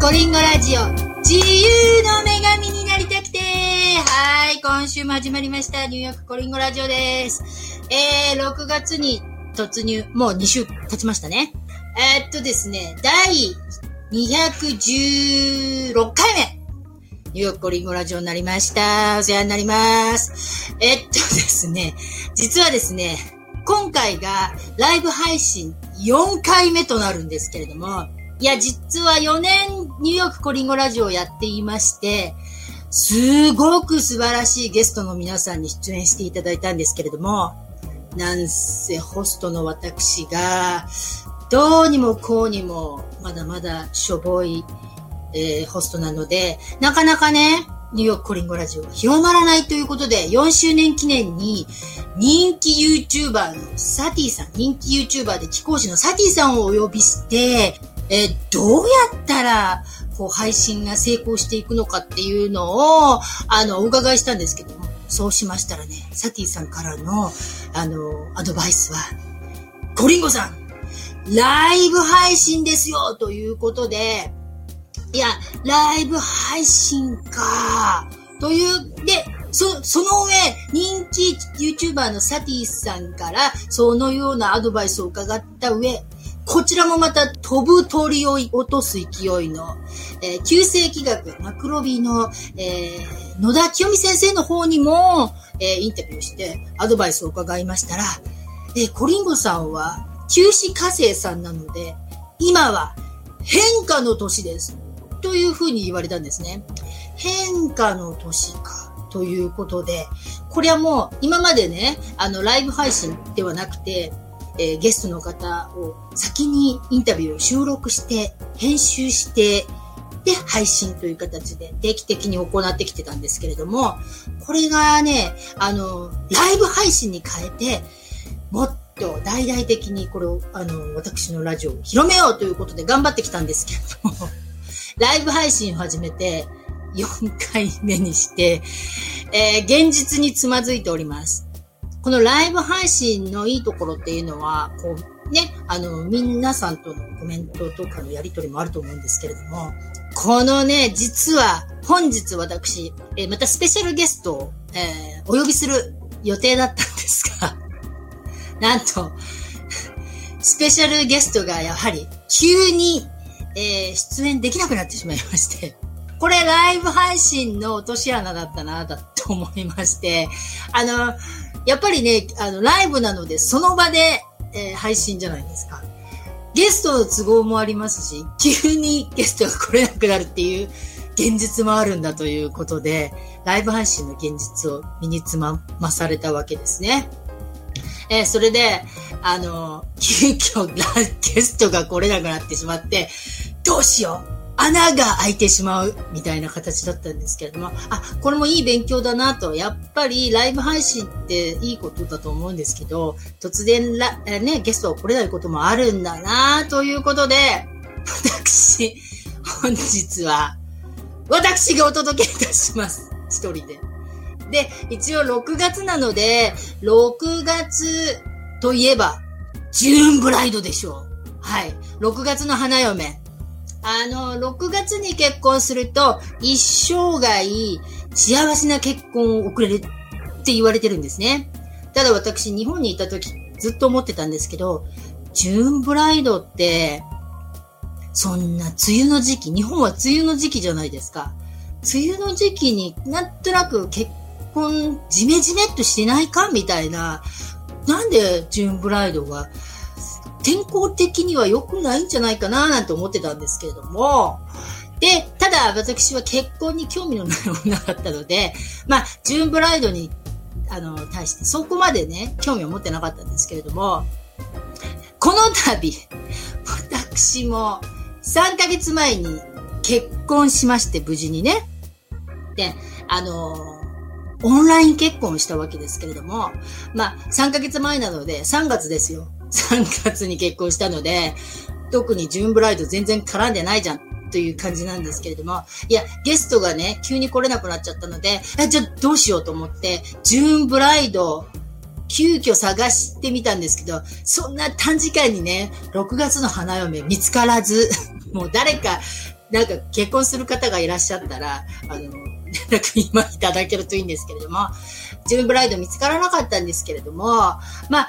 コリンゴラジオ、自由の女神になりたくて、はい、今週も始まりました、ニューヨークコリンゴラジオです。えー、6月に突入、もう2週経ちましたね。えー、っとですね、第216回目、ニューヨークコリンゴラジオになりました。お世話になります。えっとですね、実はですね、今回がライブ配信4回目となるんですけれども、いや、実は4年ニューヨークコリンゴラジオをやっていまして、すごく素晴らしいゲストの皆さんに出演していただいたんですけれども、なんせホストの私が、どうにもこうにも、まだまだしょぼい、えー、ホストなので、なかなかね、ニューヨークコリンゴラジオが広まらないということで、4周年記念に人気 YouTuber のサティさん、人気 YouTuber で貴公子のサティさんをお呼びして、えどうやったら、こう、配信が成功していくのかっていうのを、あの、お伺いしたんですけども、そうしましたらね、サティさんからの、あの、アドバイスは、コリンゴさん、ライブ配信ですよということで、いや、ライブ配信か、という、で、そ、その上、人気 YouTuber のサティさんから、そのようなアドバイスを伺った上、こちらもまた飛ぶ鳥を落とす勢いの、えー、旧世紀学マクロビの、えー、野田清美先生の方にも、えー、インタビューしてアドバイスを伺いましたら、えー、コリンゴさんは旧死火星さんなので、今は変化の年です。というふうに言われたんですね。変化の年か。ということで、これはもう今までね、あの、ライブ配信ではなくて、えー、ゲストの方を先にインタビューを収録して、編集して、で、配信という形で定期的に行ってきてたんですけれども、これがね、あの、ライブ配信に変えて、もっと大々的にこれを、あの、私のラジオを広めようということで頑張ってきたんですけれども、ライブ配信を始めて4回目にして、えー、現実につまずいております。このライブ配信のいいところっていうのは、こう、ね、あの、皆さんとのコメントとかのやりとりもあると思うんですけれども、このね、実は、本日私、え、またスペシャルゲストを、えー、お呼びする予定だったんですが、なんと、スペシャルゲストがやはり、急に、えー、出演できなくなってしまいまして、これライブ配信の落とし穴だったな、だと思いまして、あの、やっぱりね、あの、ライブなので、その場で、えー、配信じゃないですか。ゲストの都合もありますし、急にゲストが来れなくなるっていう現実もあるんだということで、ライブ配信の現実を身につままされたわけですね。えー、それで、あの、急遽ゲストが来れなくなってしまって、どうしよう穴が開いてしまうみたいな形だったんですけれども、あ、これもいい勉強だなと、やっぱりライブ配信っていいことだと思うんですけど、突然ら、ね、ゲストが来れないこともあるんだなということで、私、本日は、私がお届けいたします。一人で。で、一応6月なので、6月といえば、ジューンブライドでしょう。はい。6月の花嫁。あの、6月に結婚すると、一生涯幸せな結婚を送れるって言われてるんですね。ただ私、日本にいた時、ずっと思ってたんですけど、ジューンブライドって、そんな梅雨の時期、日本は梅雨の時期じゃないですか。梅雨の時期になんとなく結婚、ジメジメっとしてないかみたいな。なんでジューンブライドが天候的には良くないんじゃないかななんて思ってたんですけれども、で、ただ私は結婚に興味のない女だったので、まあ、ジューンブライドに、あの、対してそこまでね、興味を持ってなかったんですけれども、この度、私も3ヶ月前に結婚しまして、無事にね。で、あの、オンライン結婚したわけですけれども、まあ、3ヶ月前なので、3月ですよ。3月に結婚したので、特にジューンブライド全然絡んでないじゃん。という感じなんですけれども、いや、ゲストがね、急に来れなくなっちゃったので、え、じゃあどうしようと思って、ジューンブライド、急遽探してみたんですけど、そんな短時間にね、6月の花嫁見つからず、もう誰かなんか結婚する方がいらっしゃったら、あの、連絡今いただけるといいんですけれども、ジューンブライド見つからなかったんですけれども、まあ、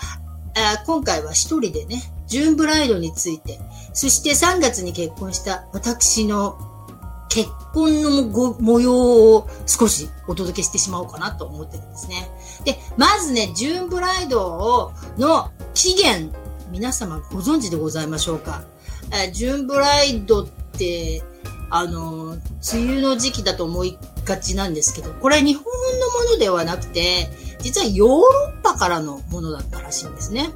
あ今回は一人でね、ジューンブライドについて、そして3月に結婚した私の結婚のご模様を少しお届けしてしまおうかなと思ってるんですね。で、まずね、ジューンブライドをの期限、皆様ご存知でございましょうか。えジューンブライドって、あの、梅雨の時期だと思いがちなんですけど、これ日本のものではなくて、実はヨーロッパからのものだったらしいんですね。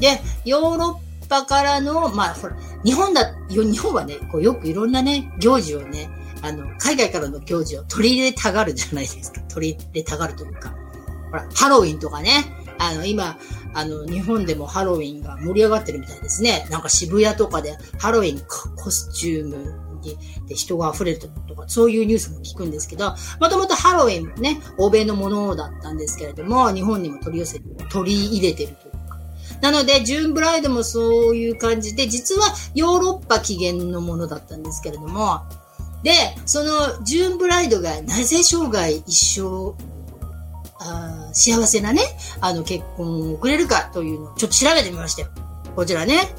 で、ヨーロッパからの、まあ、ほら、日本だ、日本はね、こうよくいろんなね、行事をね、あの、海外からの行事を取り入れたがるじゃないですか。取り入れたがるというか。ほら、ハロウィンとかね、あの、今、あの、日本でもハロウィンが盛り上がってるみたいですね。なんか渋谷とかでハロウィンコスチュームで人が溢れるとか、そういうニュースも聞くんですけど、もともとハロウィンね、欧米のものだったんですけれども、日本にも取り寄せて、取り入れてるというかなので、ジューンブライドもそういう感じで、実はヨーロッパ起源のものだったんですけれども、で、そのジューンブライドがなぜ生涯一生、幸せなね、あの結婚を送れるかというのをちょっと調べてみましたよ。こちらね。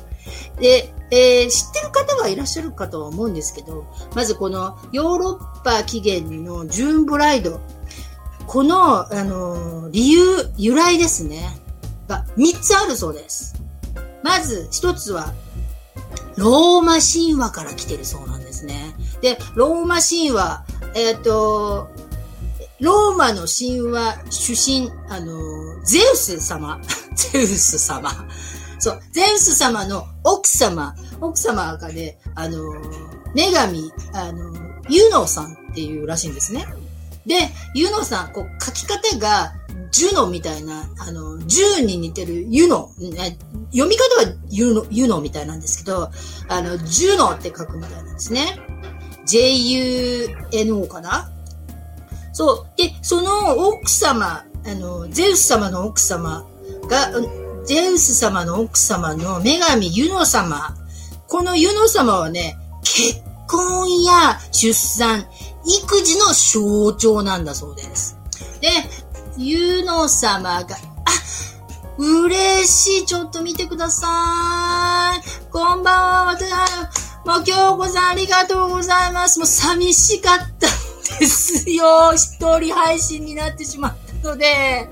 で、えー、知ってる方がいらっしゃるかとは思うんですけど、まずこのヨーロッパ起源のジューンブライド、この、あのー、理由、由来ですね。が3つあるそうです。まず1つは、ローマ神話から来てるそうなんですね。で、ローマ神話、えっ、ー、と、ローマの神話主神、あの、ゼウス様、ゼウス様。そう、ゼウス様の奥様、奥様がね、あの、女神、あの、ユノさんっていうらしいんですね。で、ユノさん、こう、書き方が、ジュノみたいな、あの、ジューに似てるユノ、読み方はユノ、ユノみたいなんですけど、あの、ジュノって書くみたいなんですね。J-U-N-O かな？そう。で、その奥様、あの、ゼウス様の奥様が、ゼウス様の奥様の女神ユノ様。このユノ様はね、結婚や出産、育児の象徴なんだそうです。で、ゆの様が、あ、嬉しい。ちょっと見てください。こんばんは。私はもう今日ごさんありがとうございます。もう寂しかったんですよ。一人配信になってしまったので。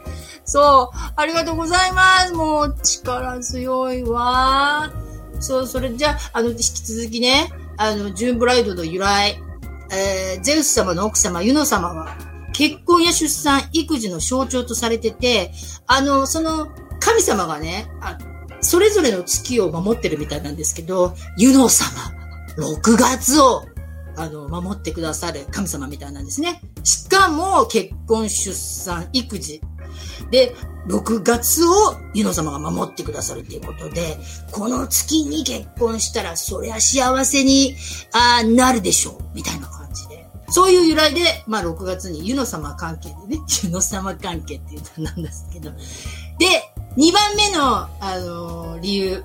そう。ありがとうございます。もう力強いわ。そう、それじゃあ、あの、引き続きね、あの、ジューンブライドの由来、えー、ゼウス様の奥様、ユノ様は、結婚や出産、育児の象徴とされてて、あの、その神様がね、あそれぞれの月を守ってるみたいなんですけど、ユノ様、6月を、あの、守ってくださる神様みたいなんですね。しかも、結婚、出産、育児。で、6月をユノ様が守ってくださるっていうことで、この月に結婚したら、そりゃ幸せにあなるでしょう、みたいな感じでそういう由来で、まあ6月に湯の様関係でね、湯の様関係っていうのなんですけど。で、2番目の、あのー、理由。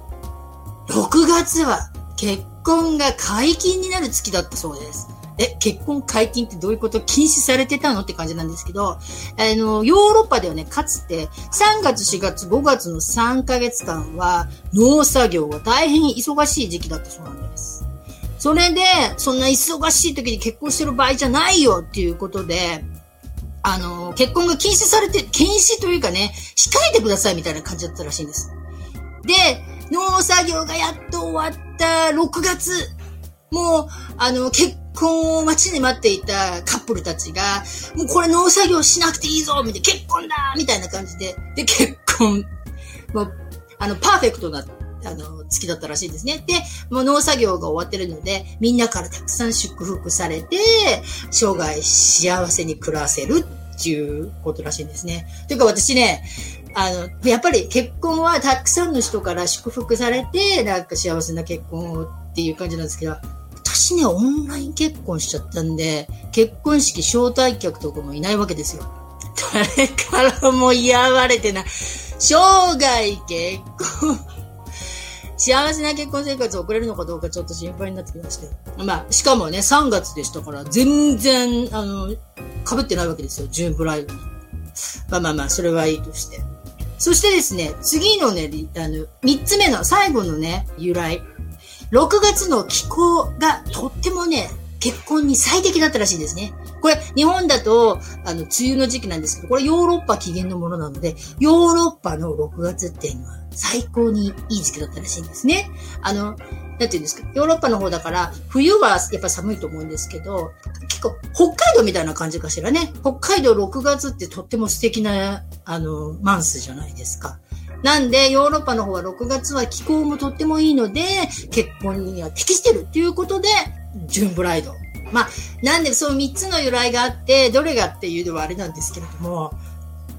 6月は結婚が解禁になる月だったそうです。え、結婚解禁ってどういうこと？禁止されてたの？って感じなんですけど、あの、ヨーロッパではね、かつて3月、4月、5月の3ヶ月間は農作業が大変忙しい時期だったそうなんです。それで、そんな忙しい時に結婚してる場合じゃないよっていうことで、あの、結婚が禁止されて、禁止というかね、控えてくださいみたいな感じだったらしいんです。で、農作業がやっと終わった6月、もう、あの、結婚を待ちに待っていたカップルたちが、もうこれ農作業しなくていいぞみたいな、結婚だみたいな感じで、で、結婚、もう、あの、パーフェクトなあの、月だったらしいですね。で、もう農作業が終わってるので、みんなからたくさん祝福されて、生涯幸せに暮らせるっていうことらしいんですね。というか私ね、あの、やっぱり結婚はたくさんの人から祝福されて、なんか幸せな結婚をっていう感じなんですけど、私ね、オンライン結婚しちゃったんで、結婚式招待客とかもいないわけですよ。誰からも嫌われてない。生涯結婚幸せな結婚生活を送れるのかどうかちょっと心配になってきまして。まあ、しかもね、3月でしたから、全然、あの、被ってないわけですよ、ジューンブライドに。まあまあまあ、それはいいとして。そしてですね、次のね、あの、3つ目の最後のね、由来。6月の気候がとってもね、結婚に最適だったらしいんですね。これ、日本だと、あの、梅雨の時期なんですけど、これヨーロッパ起源のものなので、ヨーロッパの6月っていうのは最高にいい時期だったらしいんですね。あの、なんて言うんですか、ヨーロッパの方だから、冬はやっぱ寒いと思うんですけど、結構、北海道みたいな感じかしらね。北海道6月ってとっても素敵な、あの、マンスじゃないですか。なんで、ヨーロッパの方は6月は気候もとってもいいので、結婚には適してるっていうことで、ジュンブライド。まあ、なんで、その3つの由来があって、どれがっていうのはあれなんですけれども、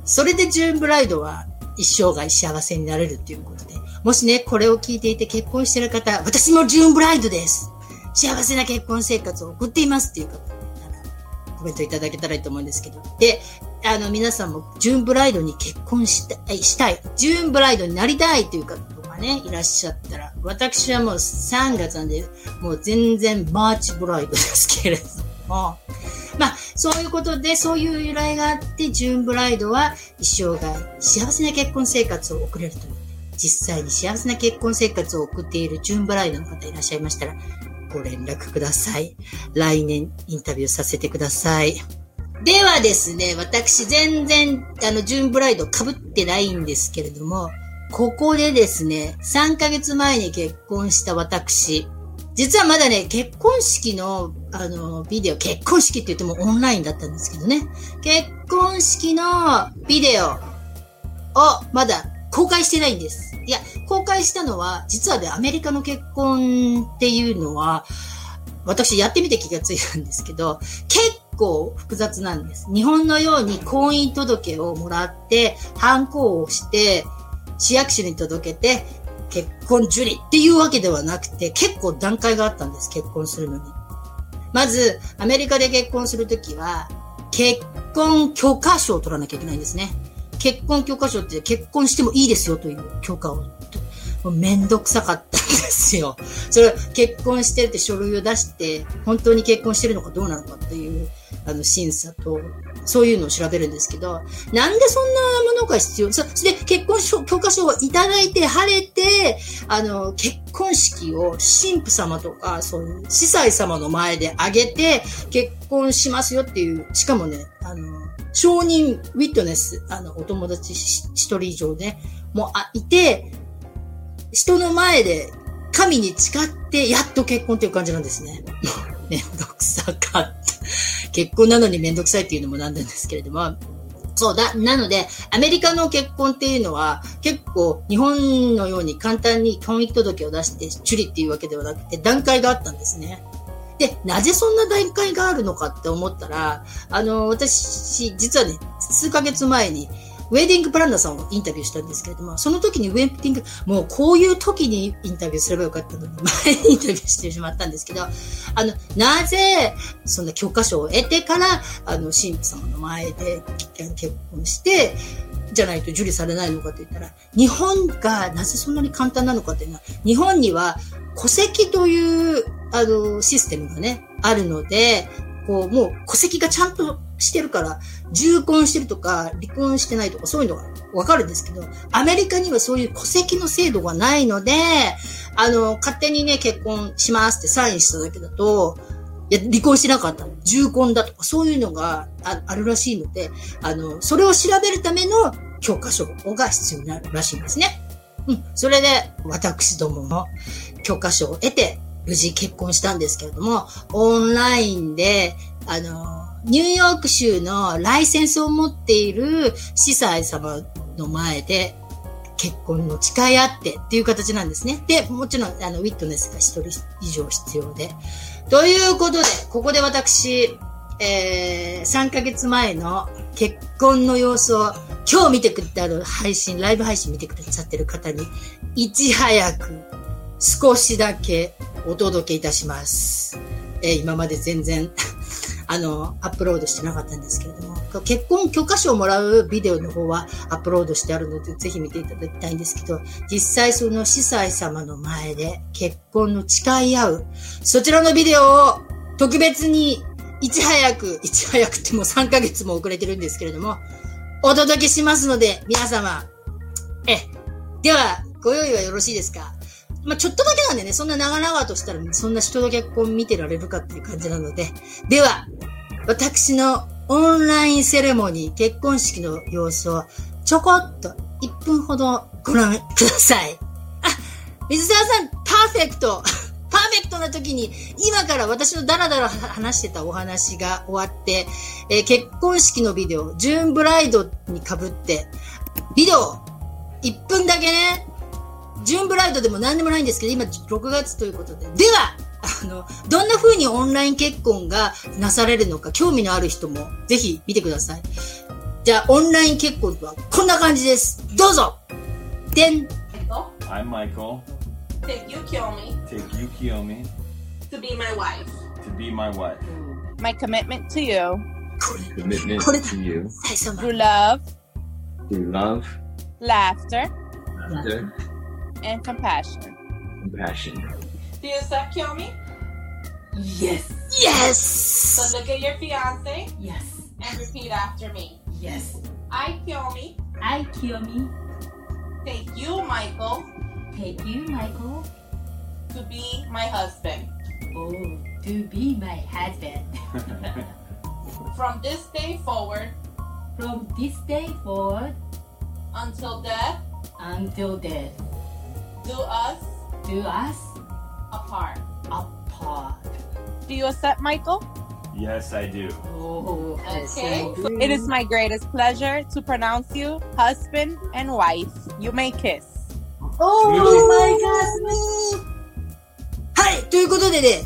それでジューンブライドは一生涯幸せになれるっていうことで、もしね、これを聞いていて結婚してる方、私もジューンブライドです。幸せな結婚生活を送っていますっていう方、コメントいただけたらいいと思うんですけど。で、あの、皆さんもジュンブライドに結婚したい、したい、ジュンブライドになりたいという方がね、いらっしゃったら、私はもう3月なんで、もう全然マーチブライドですけれども、まあ、そういうことで、そういう由来があって、ジューンブライドは一生涯幸せな結婚生活を送れるという。実際に幸せな結婚生活を送っているジューンブライドの方いらっしゃいましたら、ご連絡ください。来年インタビューさせてください。ではですね、私全然、あの、ジュンブライド被ってないんですけれども、ここでですね、3ヶ月前に結婚した私、実はまだね、結婚式の、あの、ビデオ、結婚式って言ってもオンラインだったんですけどね。結婚式のビデオをまだ公開してないんです。いや、公開したのは、実はね、アメリカの結婚っていうのは、私やってみて気がついたんですけど、結構複雑なんです。日本のように婚姻届をもらって、反抗をして、市役所に届けて、結婚受理っていうわけではなくて、結構段階があったんです、結婚するのに。まず、アメリカで結婚するときは、結婚許可証を取らなきゃいけないんですね。結婚許可証って結婚してもいいですよという許可を。めんどくさかったんですよ。それ結婚してるって書類を出して、本当に結婚してるのかどうなのかっていうあの、審査と、そういうのを調べるんですけど、なんでそんなものが必要？そして結婚証、許可証をいただいて、晴れて、あの、結婚式を神父様とか、そういう司祭様の前で挙げて、結婚しますよっていう、しかもね、あの、承認ウィットネス、あの、お友達一人以上ね、もう、あ、いて、人の前で神に誓ってやっと結婚っていう感じなんですね。めんどくさかった。結婚なのにめんどくさいっていうのもなんなんですけれども、そうだ。なので、アメリカの結婚っていうのは、結構日本のように簡単に婚姻届を出して、チュリっていうわけではなくて、段階があったんですね。で、なぜそんな段階があるのかって思ったら、あの、私、実はね、数ヶ月前に、ウェディングプランナーさんをインタビューしたんですけれども、その時にウェディング、もうこういう時にインタビューすればよかったのに、前にインタビューしてしまったんですけど、あの、なぜ、そんな許可証を得てから、あの、神父様の前で結婚して、じゃないと受理されないのかと言ったら、日本がなぜそんなに簡単なのかというのは、日本には戸籍という、あの、システムがね、あるので、こう、もう戸籍がちゃんとしてるから、重婚してるとか、離婚してないとか、そういうのがわかるんですけど、アメリカにはそういう戸籍の制度がないので、あの、勝手にね、結婚しますってサインしただけだと、いや、離婚してなかった。重婚だとか、そういうのがあるらしいので、あの、それを調べるための教科書が必要になるらしいんですね。うん。それで、私どもも教科書を得て、無事結婚したんですけれども、オンラインで、あの、ニューヨーク州のライセンスを持っている司祭様の前で結婚の誓い合ってっていう形なんですね。で、もちろん、あの、ウィットネスが一人以上必要で。ということで、ここで私、えー、3ヶ月前の結婚の様子を今日見てくれてある配信、ライブ配信見てくださってる方に、いち早く少しだけお届けいたします。えー、今まで全然あの、アップロードしてなかったんですけれども、結婚許可証をもらうビデオの方はアップロードしてあるので、ぜひ見ていただきたいんですけど、実際その司祭様の前で結婚の誓い合う、そちらのビデオを特別にいち早く、いち早くってもう3ヶ月も遅れてるんですけれども、お届けしますので、皆様、え、では、ご用意はよろしいですか？まあ、ちょっとだけなんでね、そんな長々としたら、そんな人の結婚見てられるかっていう感じなので、では、私のオンラインセレモニー、結婚式の様子をちょこっと1分ほどご覧ください。あ、水沢さん、パーフェクト パーフェクトな時に、今から私のダラダラ話してたお話が終わって、えー、結婚式のビデオ、ジューンブライドに被って、ビデオ、1分だけね、ジューンブライドでも何でもないんですけど、今6月ということで。では、あの、どんな風にオンライン結婚がなされるのか、興味のある人もぜひ見てください。じゃあ、オンライン結婚とはこんな感じです。どうぞでん I'm Michael. Take you kill me. Take you kill me. To be my wife. To be my wife. My commitment to you. Commitment to you. Through love. Through love. Laughter. Laughter. And compassion. Compassion. Do you stop kill me? Yes. Yes. So look at your fiance. Yes. And repeat after me. Yes. I kill me. I kill me. Take you, Michael. Take you, Michael. To be my husband. Oh, to be my husband. From this day forward. From this day forward. Until death. Until death. Do us. Do us. Apart. Apart. Do you accept, Michael? Yes, I do. Oh, okay. It is my greatest pleasure to pronounce you husband and wife. You may kiss. Oh my god! はい、ということでね、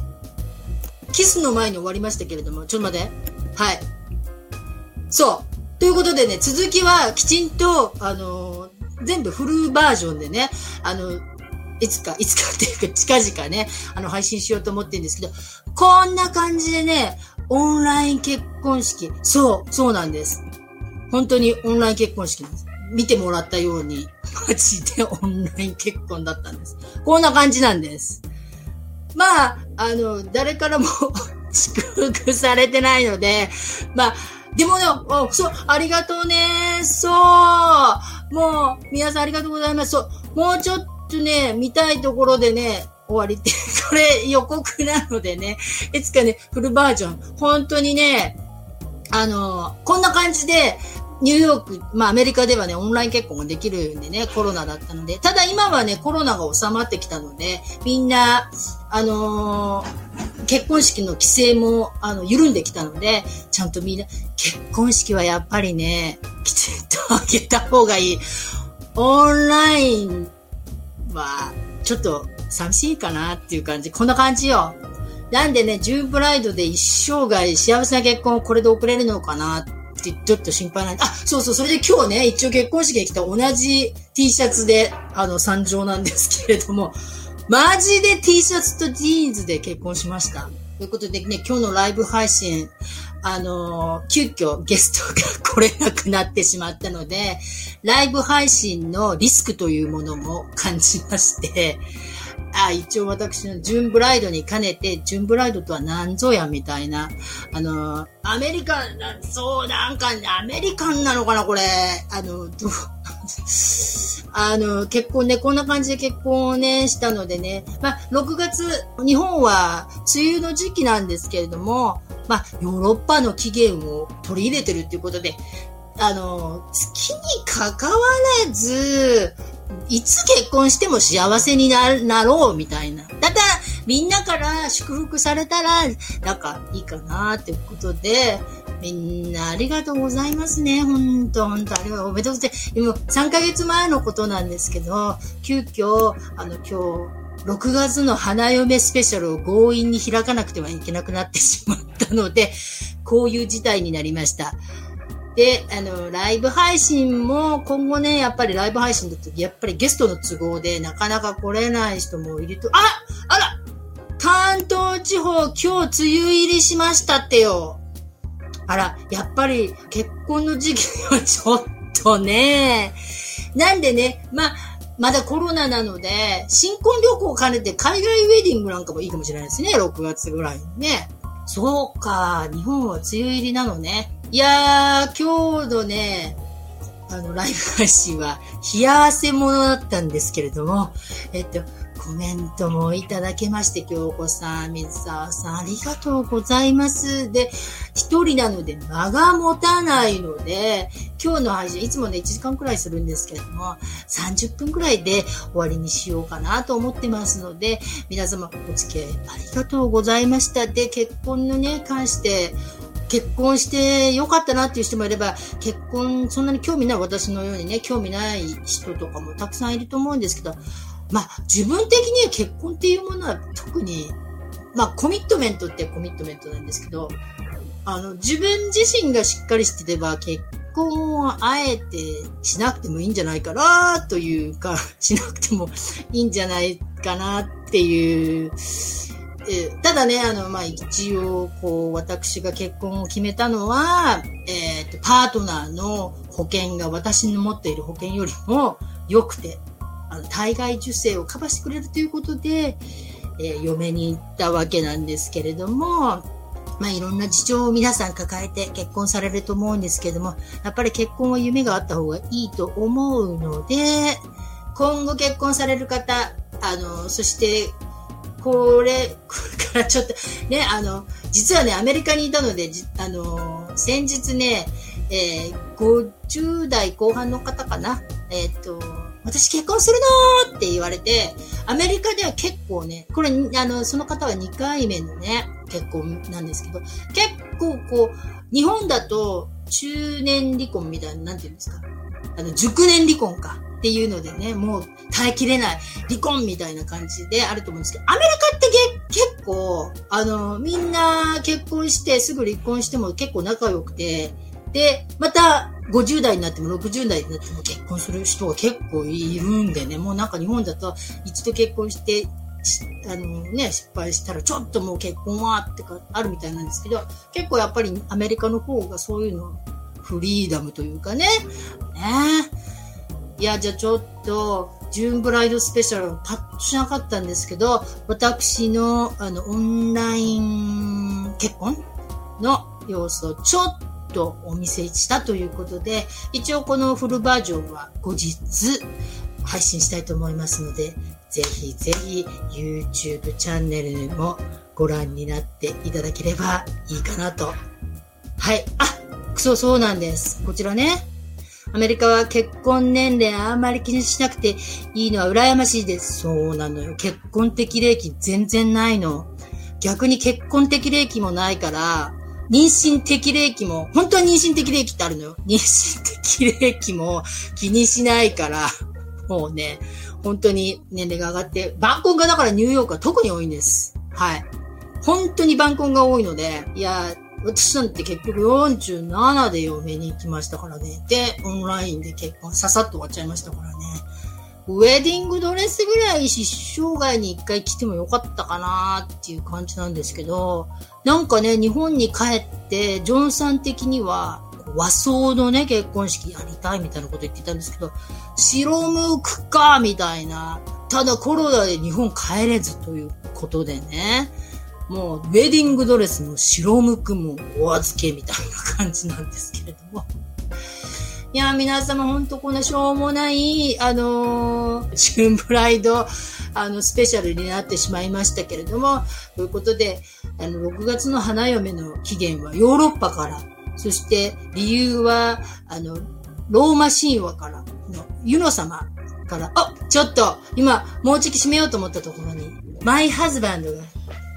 キスの前に終わりましたけれども、ちょっと待って。はい。そう。ということでね、続きはきちんと、あのー、全部フルバージョンでね、あの、いつか、いつかっていうか近々ね、あの配信しようと思ってるんですけど、こんな感じでね、オンライン結婚式。そう、そうなんです。本当にオンライン結婚式なんです。見てもらったように、マジでオンライン結婚だったんです。こんな感じなんです。まあ、あの、誰からも 祝福されてないので、まあ、でもね、そう、ありがとうね。そう。もう、皆さんありがとうございます。そう、もうちょっとね、見たいところでね、終わりって、これ予告なのでね、いつかね、フルバージョン、本当にね、あの、こんな感じで、ニューヨーク、まあアメリカではね、オンライン結婚ができるんでね、コロナだったので、ただ今はね、コロナが収まってきたので、みんな、あのー、結婚式の規制も、あの、緩んできたので、ちゃんとみんな、結婚式はやっぱりね、きちんとあげた方がいい。オンラインは、ちょっと寂しいかなっていう感じ。こんな感じよ。なんでね、ジューンブライドで一生涯幸せな結婚をこれで送れるのかなってちょっと心配なんで。あ、そうそう、それで今日ね、一応結婚式に来た同じ T シャツで、あの、参上なんですけれども、マジで T シャツとジーンズで結婚しました。ということでね、今日のライブ配信、あの、急遽ゲストが来れなくなってしまったので、ライブ配信のリスクというものも感じまして、あ、一応私のジュンブライドに兼ねて、ジュンブライドとは何ぞやみたいな、あの、アメリカン、そう、なんか、アメリカンなのかな、これ。あの、どう あの、結婚ね、こんな感じで結婚をね、したのでね、まあ、6月、日本は梅雨の時期なんですけれども、まあ、ヨーロッパの起源を取り入れてるっていうことで、あの、月に関わらず、いつ結婚しても幸せになろうみたいな。ただ、みんなから祝福されたら、なんかいいかなっていうことで、みんなありがとうございますね。ほんと、ほんと、あれはおめでとうございます。でも、3ヶ月前のことなんですけど、急遽、あの、今日、6月の花嫁スペシャルを強引に開かなくてはいけなくなってしまったので、こういう事態になりました。で、あの、ライブ配信も今後ね、やっぱりライブ配信だと、やっぱりゲストの都合でなかなか来れない人もいると、ああら関東地方今日梅雨入りしましたってよ。あら、やっぱり結婚の時期はちょっとね、なんでね、まあ、まだコロナなので、新婚旅行を兼ねて海外ウェディングなんかもいいかもしれないですね、6月ぐらいにね。そうか、日本は梅雨入りなのね。いやー、今日のね、あの、ライブ配信は、冷や汗ものだったんですけれども、えっと、コメントもいただけまして、京子さん、水沢さん、ありがとうございます。で、一人なので間が持たないので、今日の配信、いつもね、1時間くらいするんですけれども、30分くらいで終わりにしようかなと思ってますので、皆様お付き合いありがとうございました。で、結婚のね、関して、結婚してよかったなっていう人もいれば、結婚そんなに興味ない私のようにね、興味ない人とかもたくさんいると思うんですけど、まあ自分的には結婚っていうものは特に、まあコミットメントってコミットメントなんですけど、あの自分自身がしっかりしてれば結婚をあえてしなくてもいいんじゃないかなというか、しなくてもいいんじゃないかなっていう、えただね、あの、まあ、一応、こう、私が結婚を決めたのは、えっ、と、パートナーの保険が私の持っている保険よりも良くて、あの、体外受精をカバーしてくれるということで、えー嫁に行ったわけなんですけれども、まあ、いろんな事情を皆さん抱えて結婚されると思うんですけども、やっぱり結婚は夢があった方がいいと思うので、今後結婚される方、あの、そして、これ、これからちょっと、ね、あの、実はね、アメリカにいたので、あの、先日ね、えー50代後半の方かな、えっ、と、私結婚するのーって言われて、アメリカでは結構ね、これ、あの、その方は2回目のね、結婚なんですけど、結構こう、日本だと中年離婚みたいな、なんて言うんですか？あの、熟年離婚かっていうのでね、もう耐えきれない離婚みたいな感じであると思うんですけど、アメリカって結構、あの、みんな結婚してすぐ離婚しても結構仲良くて、で、また50代になっても60代になっても結婚する人が結構いるんでね、もうなんか日本だと一度結婚して、あのね、失敗したらちょっともう結婚はってかあるみたいなんですけど、結構やっぱりアメリカの方がそういうのフリーダムというかね、ね。いや、じゃあちょっと、ジューンブライドスペシャルパッとしなかったんですけど、私の、あの、オンライン結婚の様子をちょっととお見せしたということで、一応このフルバージョンは後日配信したいと思いますので、ぜひぜひ YouTube チャンネルにもご覧になっていただければいいかなと。はい。あ、そうそうなんです。こちらね。アメリカは結婚年齢あんまり気にしなくていいのは羨ましいです。そうなのよ。結婚適齢期全然ないの。逆に結婚適齢期もないから、妊娠適齢期も、本当は妊娠適齢期ってあるのよ。妊娠適齢期も気にしないから、もうね、本当に年齢が上がって、晩婚がだからニューヨークは特に多いんです。はい。本当に晩婚が多いので、いや、私なんて結局47で嫁に行きましたからね。で、オンラインで結婚、ささっと終わっちゃいましたからね。ウェディングドレスぐらい生涯に一回着てもよかったかなっていう感じなんですけど、なんかね、日本に帰って、ジョンさん的には、和装のね、結婚式やりたいみたいなこと言ってたんですけど、白むくかみたいな。ただコロナで日本帰れずということでね。もう、ウェディングドレスの白むくもお預けみたいな感じなんですけれども。いや、皆様ほんとこんなしょうもない、あのー、ジュンブライド、あの、スペシャルになってしまいましたけれども、ということで、あの、6月の花嫁の起源はヨーロッパから、そして理由は、あの、ローマ神話からのユノ様から、あ、ちょっと、今、もうちょき閉めようと思ったところに、マイハズバンドが、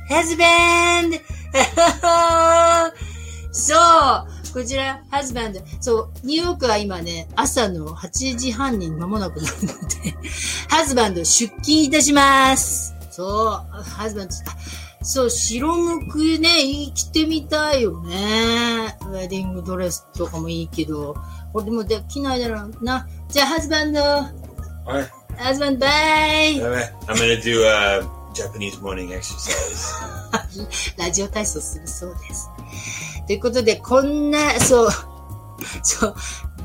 ハズバンド! そうこちら、ハズバンド。そう、ニューヨークは今ね、朝の8時半に間もなくなるので、ハズバンド出勤いたします。そう、ハズバンド、あそう、白むくね、着てみたいよね。ウェディングドレスとかもいいけど、これでもできないだろうな。じゃあ、ハズバンド、Alright. ハズバンド、バイ I'm gonna do a Japanese morning exercise. ラジオ体操するそうです。ということで、こんな、そう、そう、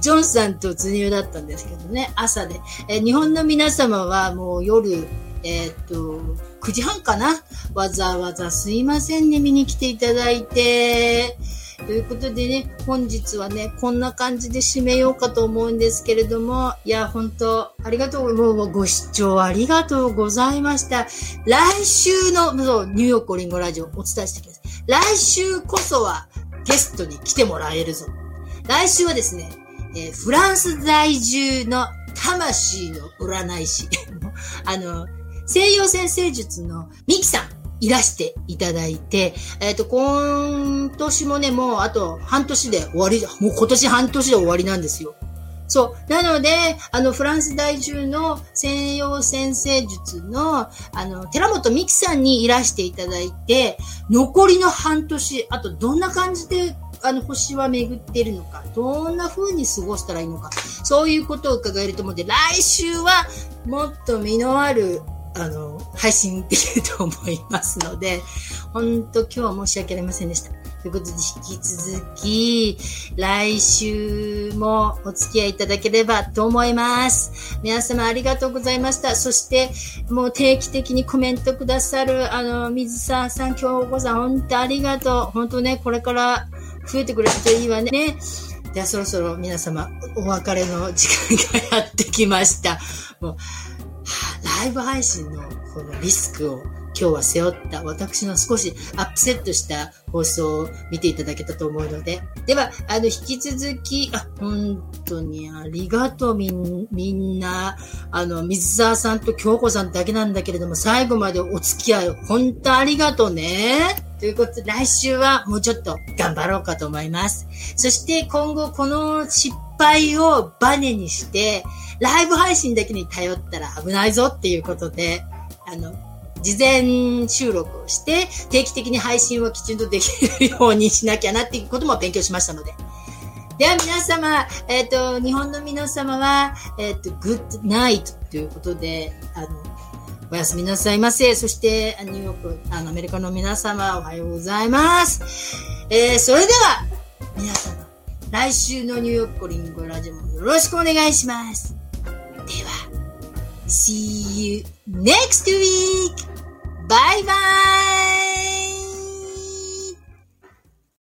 ジョンさんと突入だったんですけどね、朝で。え日本の皆様はもう夜、えーっと、9時半かな？わざわざすいませんね、見に来ていただいて。ということでね、本日はね、こんな感じで締めようかと思うんですけれども、いや、本当ありがとう、もうご視聴ありがとうございました。来週の、そう、ニューヨークオリンゴラジオお伝えしてください。来週こそはゲストに来てもらえるぞ。来週はですね、えーフランス在住の魂の占い師、あの、西洋先生術のミキさん、いらしていただいて、えっ、と、今年もね、もうあと半年で終わり、もう今年半年で終わりなんですよ。そう。なので、あの、フランス在住の西洋先生術の、あの、寺本美希さんにいらしていただいて、残りの半年、あとどんな感じで、あの、星は巡っているのか、どんな風に過ごしたらいいのか、そういうことを伺えると思うんで、来週はもっと身のある、あの、配信できると思いますので、本当今日は申し訳ありませんでした。ということで、引き続き、来週もお付き合いいただければと思います。皆様ありがとうございました。そして、もう定期的にコメントくださる、あの、水沢さん、京子さん、本当ありがとう。本当ね、これから増えてくれるといいわね。では、そろそろ皆様、お別れの時間がやってきました。もう、ライブ配信のこのリスクを今日は背負った私の少しアップセットした放送を見ていただけたと思うので。では、あの、引き続き、あ、本当にありがとうみん、みんな、あの、水沢さんと京子さんだけなんだけれども、最後までお付き合い、本当ありがとうね。ということで、来週はもうちょっと頑張ろうかと思います。そして今後この失敗をバネにして、ライブ配信だけに頼ったら危ないぞっていうことで、あの、事前収録をして、定期的に配信をきちんとできるようにしなきゃなっていうことも勉強しましたので。では皆様、えっ、と、日本の皆様は、えっ、と、グッドナイトということで、あの、おやすみなさいませ。そして、ニューヨーク、あの、アメリカの皆様、おはようございます。えー、それでは、皆様、来週のニューヨークリンゴラジオもよろしくお願いします。では、See you next week! 拜拜。